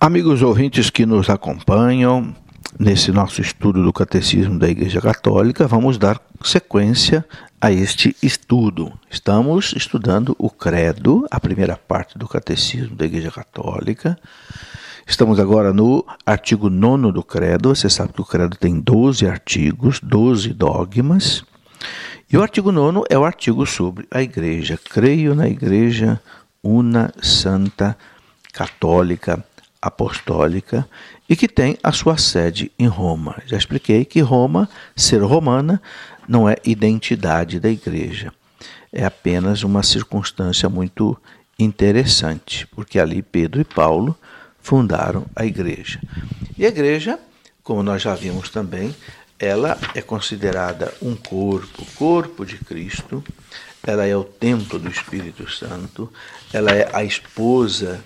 Amigos ouvintes que nos acompanham nesse nosso estudo do Catecismo da Igreja Católica, vamos dar sequência a este estudo. Estamos estudando o Credo, a primeira parte do Catecismo da Igreja Católica. Estamos agora no artigo 9 do Credo. Você sabe que o Credo tem 12 artigos, 12 dogmas. E o artigo 9 é o artigo sobre a Igreja. Creio na Igreja una, santa, católica, apostólica e que tem a sua sede em Roma. Já expliquei que Roma, ser romana, não é identidade da igreja. É apenas uma circunstância muito interessante, porque ali Pedro e Paulo fundaram a igreja. E a igreja, como nós já vimos também, ela é considerada um corpo, corpo de Cristo, ela é o templo do Espírito Santo, ela é a esposa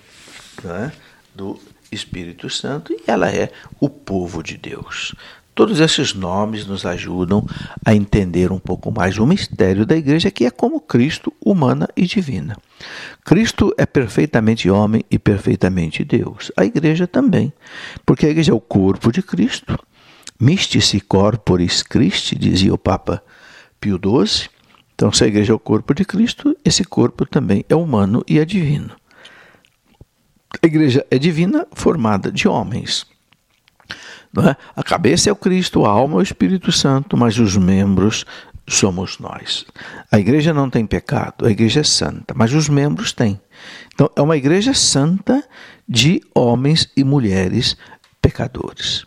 é, do Espírito Santo e ela é o povo de Deus. Todos esses nomes nos ajudam a entender um pouco mais o mistério da igreja, que é como Cristo, humana e divina. Cristo é perfeitamente homem e perfeitamente Deus. A igreja também, porque a igreja é o corpo de Cristo. Mystici corporis Christi, dizia o Papa Pio XII. Então, se a igreja é o corpo de Cristo, esse corpo também é humano e é divino. A igreja é divina, formada de homens. É? A cabeça é o Cristo, a alma é o Espírito Santo, mas os membros somos nós. A igreja não tem pecado, a igreja é santa, mas os membros têm. Então, é uma igreja santa de homens e mulheres pecadores.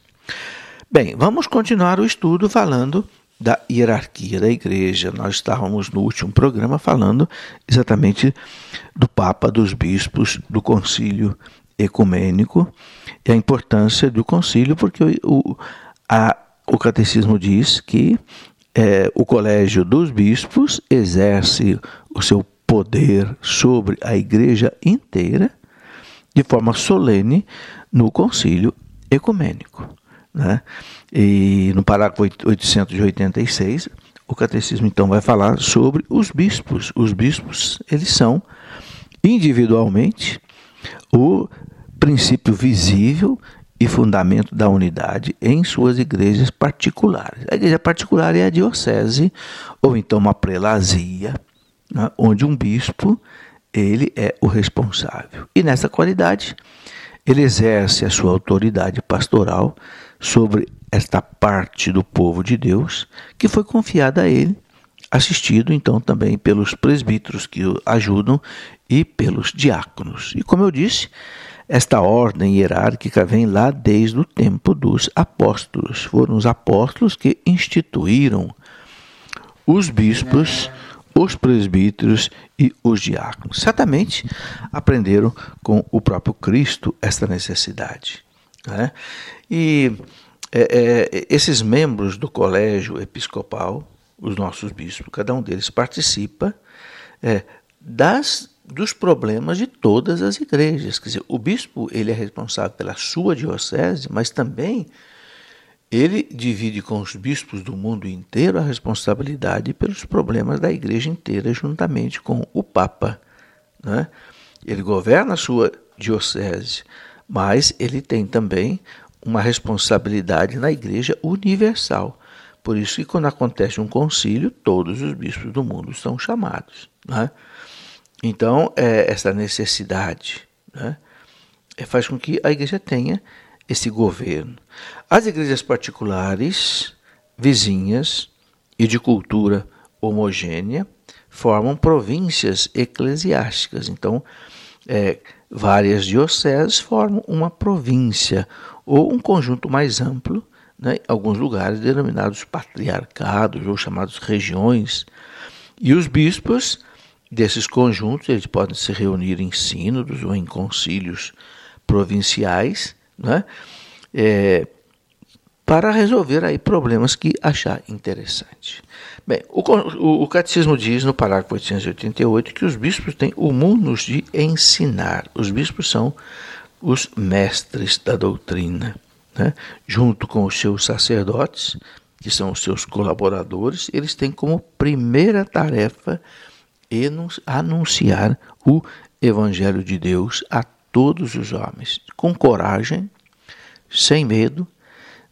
Bem, vamos continuar o estudo falando da hierarquia da igreja. Nós estávamos no último programa falando exatamente do Papa, dos bispos, do concílio ecumênico e a importância do concílio, porque o, a, o catecismo diz que é, o colégio dos bispos exerce o seu poder sobre a igreja inteira de forma solene no concílio ecumênico. Né? E no parágrafo 886, o catecismo então vai falar sobre os bispos. Os bispos, eles são individualmente o princípio visível e fundamento da unidade em suas igrejas particulares. A igreja particular é a diocese ou então uma prelazia, né, onde um bispo ele é o responsável. E nessa qualidade ele exerce a sua autoridade pastoral sobre esta parte do povo de Deus que foi confiada a ele, assistido então também pelos presbíteros que o ajudam e pelos diáconos. E como eu disse, esta ordem hierárquica vem lá desde o tempo dos apóstolos. Foram os apóstolos que instituíram os bispos, os presbíteros e os diáconos. Certamente aprenderam com o próprio Cristo esta necessidade. Né? E é, é, esses membros do colégio episcopal, os nossos bispos, cada um deles participa é, das dos problemas de todas as igrejas. Quer dizer, o bispo ele é responsável pela sua diocese, mas também ele divide com os bispos do mundo inteiro a responsabilidade pelos problemas da igreja inteira, juntamente com o Papa. Né? Ele governa a sua diocese, mas ele tem também uma responsabilidade na Igreja universal. Por isso que quando acontece um concílio, todos os bispos do mundo são chamados. Né? Então, é, essa necessidade né, é, faz com que a igreja tenha esse governo. As igrejas particulares, vizinhas e de cultura homogênea formam províncias eclesiásticas. Então, é, várias dioceses formam uma província ou um conjunto mais amplo, né, alguns lugares denominados patriarcados ou chamados regiões. E os bispos desses conjuntos eles podem se reunir em sínodos ou em concílios provinciais, né, é, para resolver aí problemas que achar interessante. Bem, o, o, o, Catecismo diz no parágrafo 888 que os bispos têm o munus de ensinar. Os bispos são os mestres da doutrina, né? junto com os seus sacerdotes, que são os seus colaboradores, eles têm como primeira tarefa anunciar o Evangelho de Deus a todos os homens, com coragem, sem medo,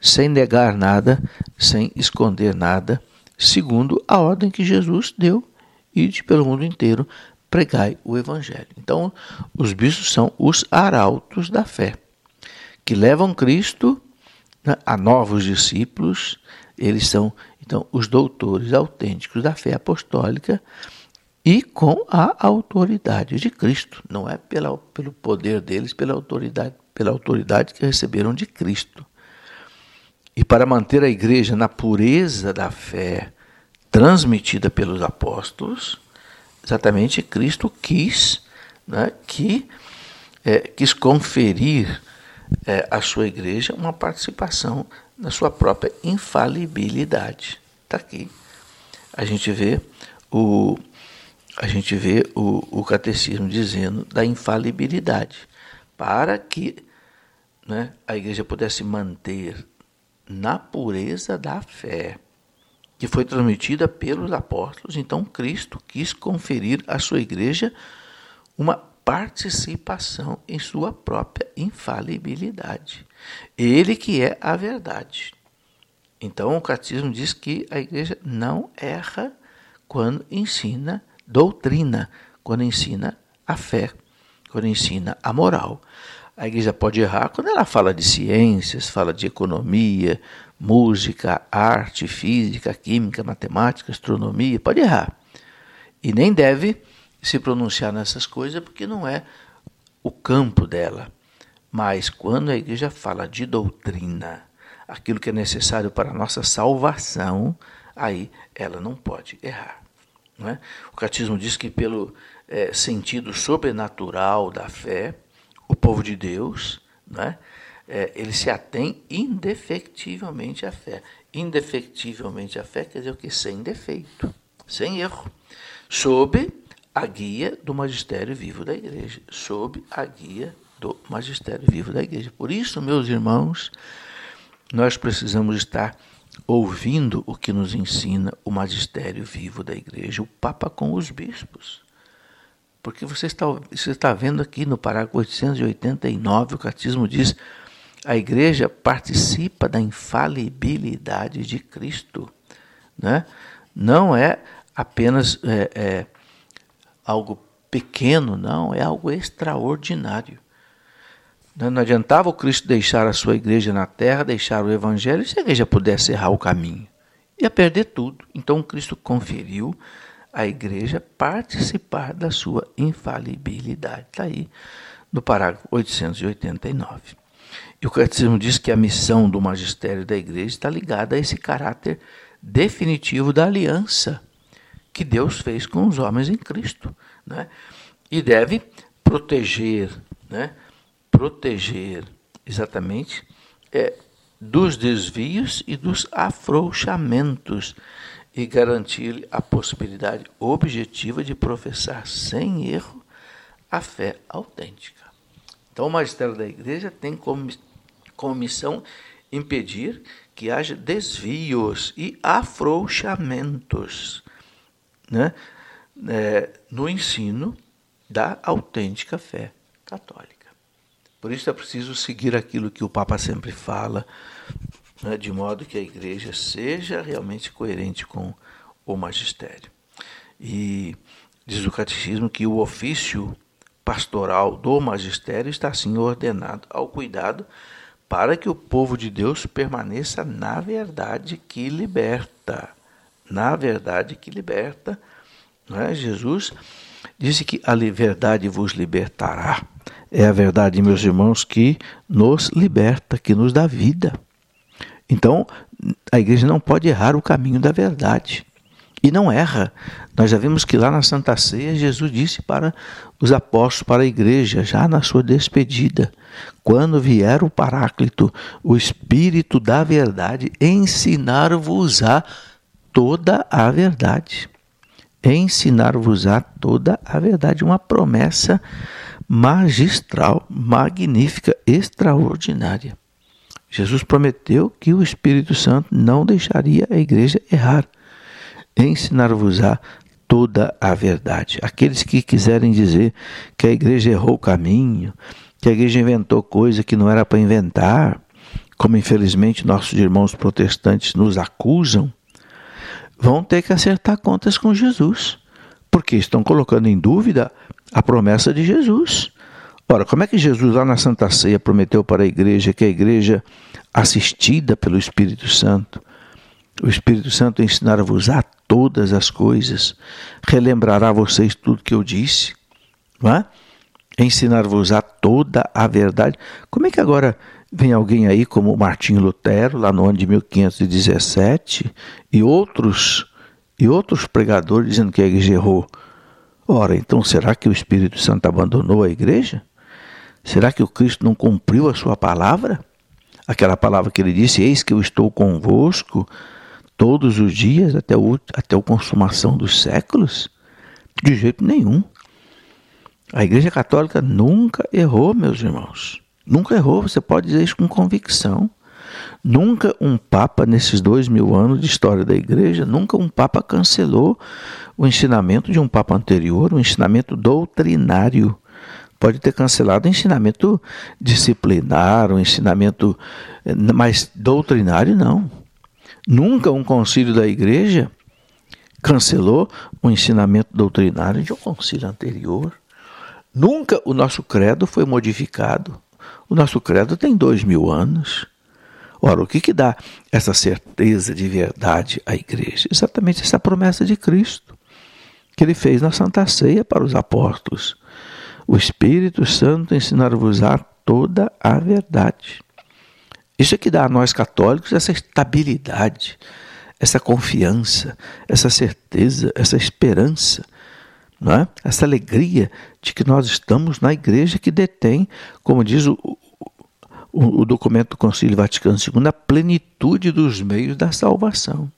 sem negar nada, sem esconder nada, segundo a ordem que Jesus deu, ide pelo mundo inteiro, pregai o evangelho. Então, os bispos são os arautos da fé, que levam Cristo né, a novos discípulos, eles são então os doutores autênticos da fé apostólica e com a autoridade de Cristo, não é pela, pelo poder deles, pela autoridade, pela autoridade que receberam de Cristo. E para manter a igreja na pureza da fé transmitida pelos apóstolos, exatamente Cristo quis né, que é, quis conferir é, à sua igreja uma participação na sua própria infalibilidade. Está aqui. A gente vê o a gente vê o, o catecismo dizendo da infalibilidade, para que né, a igreja pudesse manter na pureza da fé, que foi transmitida pelos apóstolos, então Cristo quis conferir à sua igreja uma participação em sua própria infalibilidade. Ele que é a verdade. Então o catecismo diz que a igreja não erra quando ensina doutrina, quando ensina a fé, quando ensina a moral. A igreja pode errar quando ela fala de ciências, fala de economia, música, arte, física, química, matemática, astronomia, pode errar. E nem deve se pronunciar nessas coisas porque não é o campo dela. Mas quando a igreja fala de doutrina, aquilo que é necessário para a nossa salvação, aí ela não pode errar. Não é? O catecismo diz que, pelo é, sentido sobrenatural da fé, o povo de Deus, né, é, ele se atém indefectivelmente à fé. Indefectivelmente à fé quer dizer o que? Sem defeito, sem erro, sob a guia do magistério vivo da igreja, sob a guia do magistério vivo da igreja. Por isso, meus irmãos, nós precisamos estar ouvindo o que nos ensina o magistério vivo da igreja, o Papa com os bispos. Porque você está, você está vendo aqui no parágrafo 889, o catecismo diz: a igreja participa da infalibilidade de Cristo. Né? Não é apenas é, é, algo pequeno, não, é algo extraordinário. Não adiantava o Cristo deixar a sua igreja na terra, deixar o evangelho, se a igreja pudesse errar o caminho. Ia perder tudo. Então Cristo conferiu à igreja participar da sua infalibilidade. Está aí no parágrafo 889. E o catecismo diz que a missão do magistério da igreja está ligada a esse caráter definitivo da aliança que Deus fez com os homens em Cristo. Né? E deve proteger, né? proteger exatamente é, dos desvios e dos afrouxamentos e garantir-lhe a possibilidade objetiva de professar sem erro a fé autêntica. Então, o magistério da igreja tem como, como missão impedir que haja desvios e afrouxamentos né, é, no ensino da autêntica fé católica. Por isso é preciso seguir aquilo que o Papa sempre fala, né, de modo que a igreja seja realmente coerente com o magistério. E diz o catecismo que o ofício pastoral do magistério está assim ordenado ao cuidado para que o povo de Deus permaneça na verdade que liberta. Na verdade que liberta. É? Jesus disse que a verdade vos libertará. É a verdade, meus irmãos, que nos liberta, que nos dá vida. Então, a igreja não pode errar o caminho da verdade. E não erra. Nós já vimos que lá na Santa Ceia, Jesus disse para os apóstolos, para a igreja, já na sua despedida: quando vier o Paráclito, o Espírito da Verdade, ensinar-vos-á toda a verdade. Ensinar-vos-á toda a verdade. Uma promessa magistral, magnífica, extraordinária. Jesus prometeu que o Espírito Santo não deixaria a igreja errar. Ensinar-vos-á toda a verdade. Aqueles que quiserem dizer que a igreja errou o caminho, que a igreja inventou coisa que não era para inventar, como infelizmente nossos irmãos protestantes nos acusam, vão ter que acertar contas com Jesus, porque estão colocando em dúvida a promessa de Jesus. Ora, como é que Jesus lá na Santa Ceia prometeu para a igreja que a igreja assistida pelo Espírito Santo, o Espírito Santo ensinará-vos a todas as coisas, relembrará a vocês tudo que eu disse, não é? ensinar-vos a toda a verdade. Como é que agora vem alguém aí como Martinho Lutero, lá no ano de 1517, e outros e outros pregadores dizendo que a igreja errou? Ora, então será que o Espírito Santo abandonou a igreja? Será que o Cristo não cumpriu a sua palavra? Aquela palavra que ele disse: Eis que eu estou convosco todos os dias até, o, até a consumação dos séculos? De jeito nenhum. A Igreja Católica nunca errou, meus irmãos. Nunca errou, você pode dizer isso com convicção. Nunca um Papa, nesses dois mil anos de história da Igreja, nunca um Papa cancelou o ensinamento de um Papa anterior, o ensinamento doutrinário. Pode ter cancelado o ensinamento disciplinar, o ensinamento eh, mais doutrinário, não. Nunca um concílio da Igreja cancelou o ensinamento doutrinário de um concílio anterior. Nunca o nosso credo foi modificado. O nosso credo tem dois mil anos. Ora, o que, que dá essa certeza de verdade à igreja? Exatamente essa promessa de Cristo, que ele fez na Santa Ceia para os apóstolos. O Espírito Santo ensinar-vos-á toda a verdade. Isso é que dá a nós católicos essa estabilidade, essa confiança, essa certeza, essa esperança não é? essa alegria de que nós estamos na igreja que detém, como diz o, o, o documento do Concílio Vaticano II, a plenitude dos meios da salvação.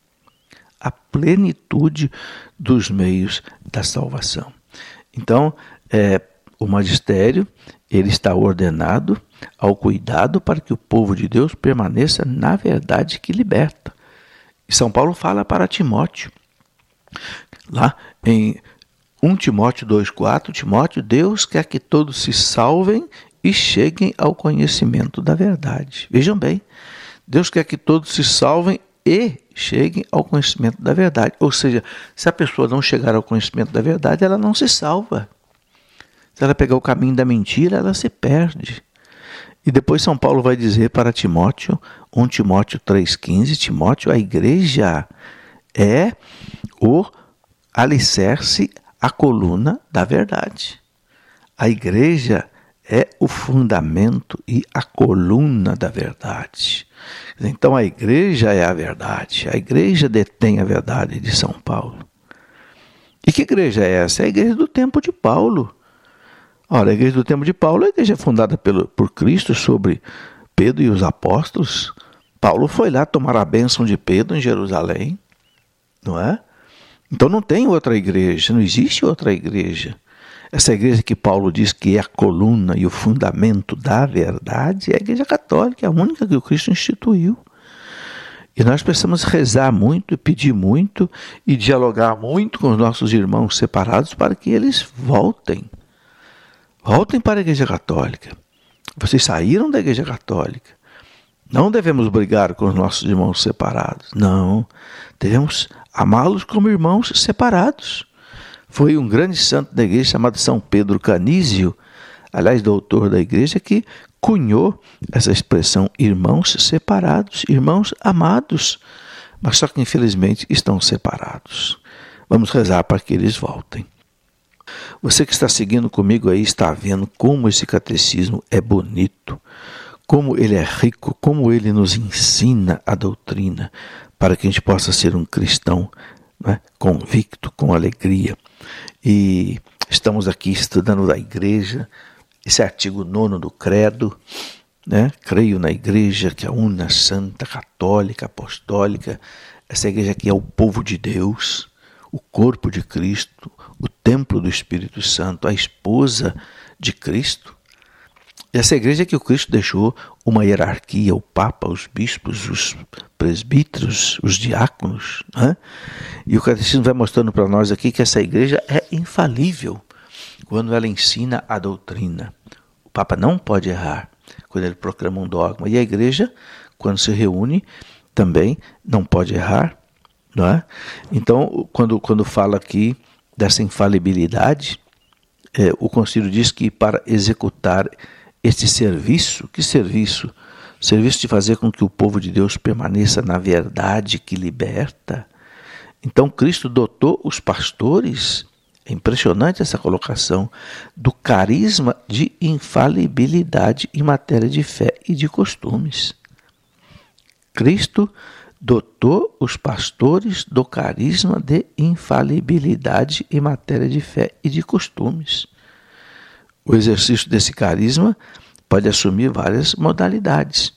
A plenitude dos meios da salvação. Então, é, o magistério ele está ordenado ao cuidado para que o povo de Deus permaneça na verdade que liberta. E São Paulo fala para Timóteo, lá em 1 Timóteo 2,4, Timóteo, Deus quer que todos se salvem e cheguem ao conhecimento da verdade. Vejam bem, Deus quer que todos se salvem e cheguem ao conhecimento da verdade. Ou seja, se a pessoa não chegar ao conhecimento da verdade, ela não se salva. Se ela pegar o caminho da mentira, ela se perde. E depois São Paulo vai dizer para Timóteo, 1 Timóteo 3,15, Timóteo, a igreja é o alicerce a coluna da verdade. A igreja é o fundamento e a coluna da verdade. Então a igreja é a verdade, a igreja detém a verdade de São Paulo. E que igreja é essa? É a igreja do tempo de Paulo. Ora, a igreja do tempo de Paulo é a igreja fundada pelo, por Cristo sobre Pedro e os apóstolos. Paulo foi lá tomar a bênção de Pedro em Jerusalém, não é? Então não tem outra igreja, não existe outra igreja. Essa igreja que Paulo diz que é a coluna e o fundamento da verdade é a igreja católica, é a única que o Cristo instituiu. E nós precisamos rezar muito, pedir muito e dialogar muito com os nossos irmãos separados para que eles voltem. Voltem para a igreja católica. Vocês saíram da igreja católica. Não devemos brigar com os nossos irmãos separados. Não. Devemos amá-los como irmãos separados. Foi um grande santo da igreja chamado São Pedro Canísio, aliás, doutor da igreja, que cunhou essa expressão irmãos separados, irmãos amados, mas só que infelizmente estão separados. Vamos rezar para que eles voltem. Você que está seguindo comigo aí está vendo como esse catecismo é bonito, como ele é rico, como ele nos ensina a doutrina, para que a gente possa ser um cristão né, convicto, com alegria. E estamos aqui estudando da igreja, esse artigo nono do Credo. Né? Creio na igreja que é una, santa, católica, apostólica. Essa igreja aqui é o povo de Deus, o corpo de Cristo, o templo do Espírito Santo, a esposa de Cristo. Essa igreja que o Cristo deixou uma hierarquia, o Papa, os bispos, os presbíteros, os diáconos. Né? E o Catecismo vai mostrando para nós aqui que essa igreja é infalível quando ela ensina a doutrina. Papa não pode errar quando ele proclama um dogma. E a igreja, quando se reúne, também não pode errar. Não é? Então, quando, quando fala aqui dessa infalibilidade, é, o Conselho diz que para executar este serviço, que serviço? Serviço de fazer com que o povo de Deus permaneça na verdade que liberta. Então, Cristo dotou os pastores é impressionante essa colocação do carisma de infalibilidade em matéria de fé e de costumes. Cristo dotou os pastores do carisma de infalibilidade em matéria de fé e de costumes. O exercício desse carisma pode assumir várias modalidades.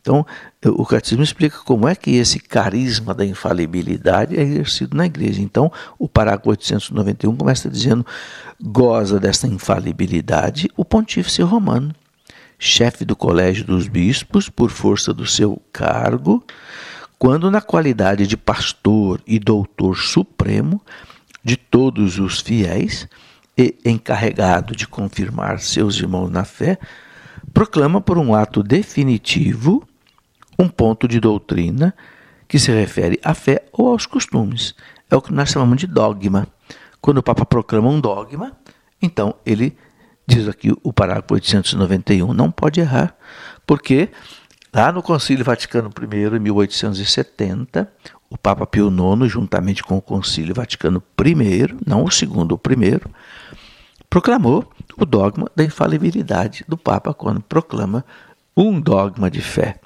Então, o catecismo explica como é que esse carisma da infalibilidade é exercido na igreja. Então, o parágrafo 891 começa dizendo: goza dessa infalibilidade o pontífice romano, chefe do colégio dos bispos, por força do seu cargo, quando, na qualidade de pastor e doutor supremo de todos os fiéis e encarregado de confirmar seus irmãos na fé, proclama por um ato definitivo um ponto de doutrina que se refere à fé ou aos costumes. É o que nós chamamos de dogma. Quando o Papa proclama um dogma, então ele diz aqui o parágrafo 891, não pode errar, porque lá no Concílio Vaticano I, em 1870, o Papa Pio IX, juntamente com o Concílio Vaticano I, não o segundo, o primeiro, proclamou o dogma da infalibilidade do Papa quando proclama um dogma de fé.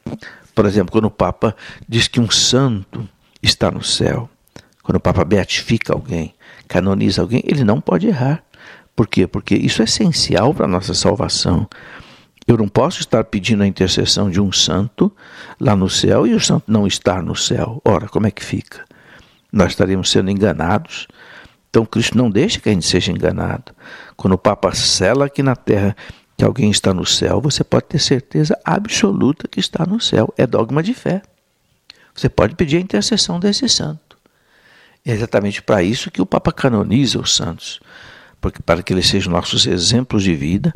Por exemplo, quando o Papa diz que um santo está no céu, quando o Papa beatifica alguém, canoniza alguém, ele não pode errar. Por quê? Porque isso é essencial para a nossa salvação. Eu não posso estar pedindo a intercessão de um santo lá no céu e o santo não estar no céu. Ora, como é que fica? Nós estaremos sendo enganados. Então Cristo não deixa que a gente seja enganado. Quando o Papa sela aqui na terra que alguém está no céu, você pode ter certeza absoluta que está no céu. É dogma de fé. Você pode pedir a intercessão desse santo. É exatamente para isso que o Papa canoniza os santos, para que eles sejam nossos exemplos de vida,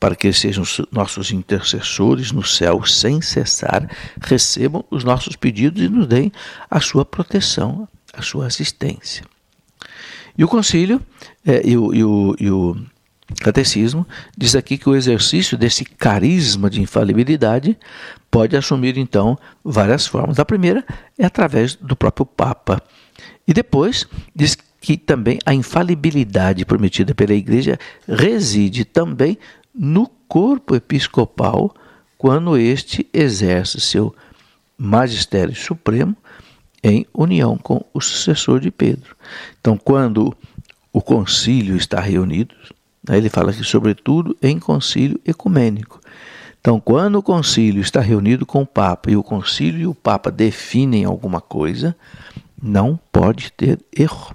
para que eles sejam nossos intercessores no céu sem cessar, recebam os nossos pedidos e nos deem a sua proteção, a sua assistência. E o concílio é, e, o, e, o, e o Catecismo diz aqui que o exercício desse carisma de infalibilidade pode assumir então várias formas. A primeira é através do próprio Papa. E depois diz que também a infalibilidade prometida pela Igreja reside também no corpo episcopal quando este exerce seu magistério supremo em união com o sucessor de Pedro. Então, quando o concílio está reunido, ele fala aqui, sobretudo, em concílio ecumênico. Então, quando o concílio está reunido com o Papa e o concílio e o Papa definem alguma coisa, não pode ter erro.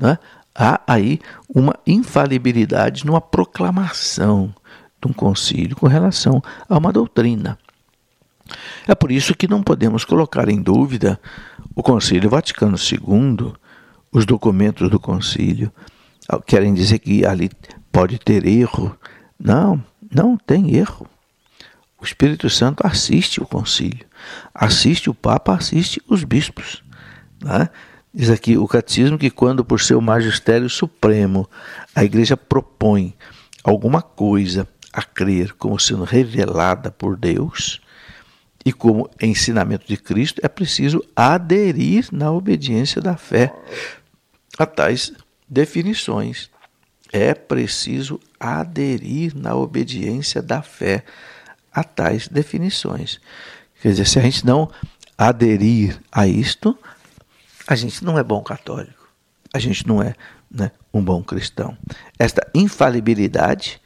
Né? Há aí uma infalibilidade numa proclamação de um concílio com relação a uma doutrina. É por isso que não podemos colocar em dúvida o Concílio Vaticano II, os documentos do concílio, querem dizer que ali pode ter erro. Não, não tem erro. O Espírito Santo assiste o concílio, assiste o Papa, assiste os bispos. Né? Diz aqui o catecismo que, quando por seu magistério supremo a igreja propõe alguma coisa a crer como sendo revelada por Deus e como ensinamento de Cristo, é preciso aderir na obediência da fé a tais definições. É preciso aderir na obediência da fé a tais definições. Quer dizer, se a gente não aderir a isto, a gente não é bom católico, a gente não é né, um bom cristão. Esta infalibilidade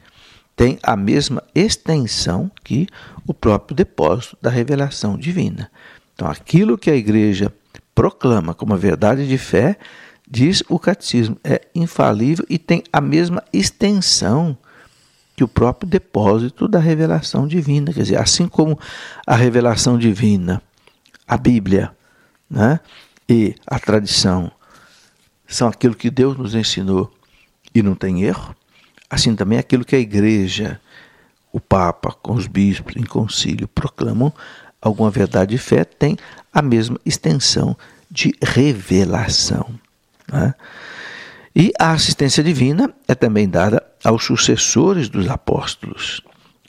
tem a mesma extensão que o próprio depósito da revelação divina. Então, aquilo que a igreja proclama como a verdade de fé diz o catecismo, é infalível e tem a mesma extensão que o próprio depósito da revelação divina. Quer dizer, assim como a revelação divina, a Bíblia né, e a tradição são aquilo que Deus nos ensinou e não tem erro, assim também aquilo que a igreja o Papa com os bispos em concílio proclamam alguma verdade de fé, tem a mesma extensão de revelação. Né? E a assistência divina é também dada aos sucessores dos apóstolos,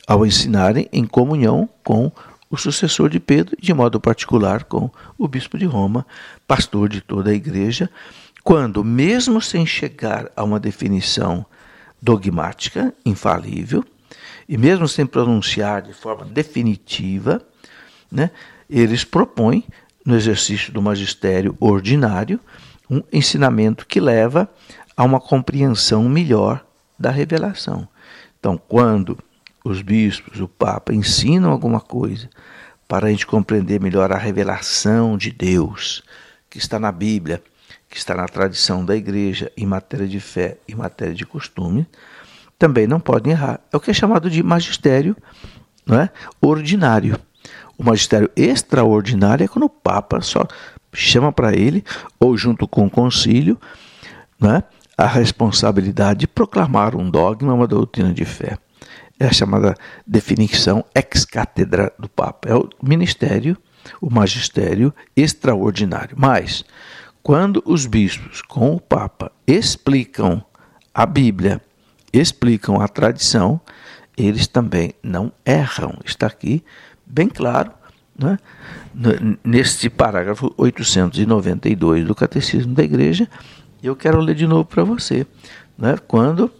ao ensinarem em comunhão com o sucessor de Pedro, de modo particular com o bispo de Roma, pastor de toda a igreja, quando, mesmo sem chegar a uma definição dogmática, infalível, e mesmo sem pronunciar de forma definitiva, né, eles propõem, no exercício do magistério ordinário, um ensinamento que leva a uma compreensão melhor da revelação. Então, quando os bispos, o Papa ensinam alguma coisa para a gente compreender melhor a revelação de Deus que está na Bíblia, que está na tradição da igreja em matéria de fé e matéria de costume, também não podem errar. É o que é chamado de magistério não é? ordinário. O magistério extraordinário é quando o Papa só chama para ele, ou junto com o concílio, né, a responsabilidade de proclamar um dogma, uma doutrina de fé. É a chamada definição ex-cátedra do Papa. É o ministério, o magistério extraordinário. Mas, quando os bispos com o Papa explicam a Bíblia, explicam a tradição, eles também não erram. Está aqui bem claro né? neste parágrafo 892 do Catecismo da Igreja. Eu quero ler de novo para você. Né? Quando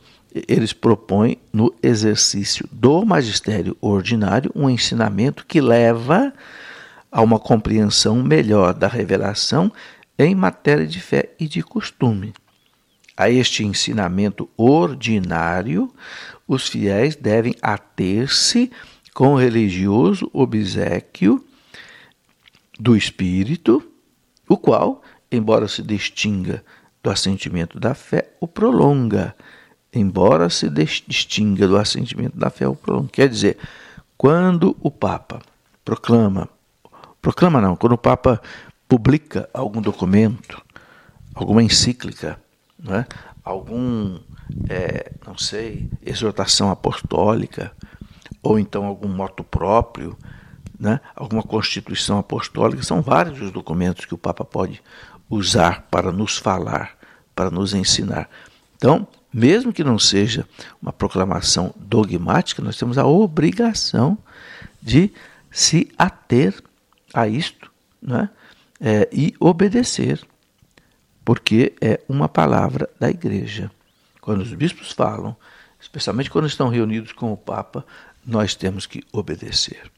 eles propõem no exercício do magistério ordinário um ensinamento que leva a uma compreensão melhor da revelação em matéria de fé e de costume. A este ensinamento ordinário, os fiéis devem ater-se com religioso obsequio do espírito, o qual, embora se distinga do assentimento da fé, o prolonga. Embora se distinga do assentimento da fé, o prolonga. Quer dizer, quando o Papa proclama, proclama não, quando o Papa publica algum documento, alguma encíclica, né, algum, é, não sei, exortação apostólica, ou então algum moto próprio, né, alguma constituição apostólica, são vários os documentos que o Papa pode usar para nos falar, para nos ensinar. Então, mesmo que não seja uma proclamação dogmática, nós temos a obrigação de se ater a isto né, é, e obedecer, porque é uma palavra da igreja. Quando os bispos falam, especialmente quando estão reunidos com o Papa, nós temos que obedecer.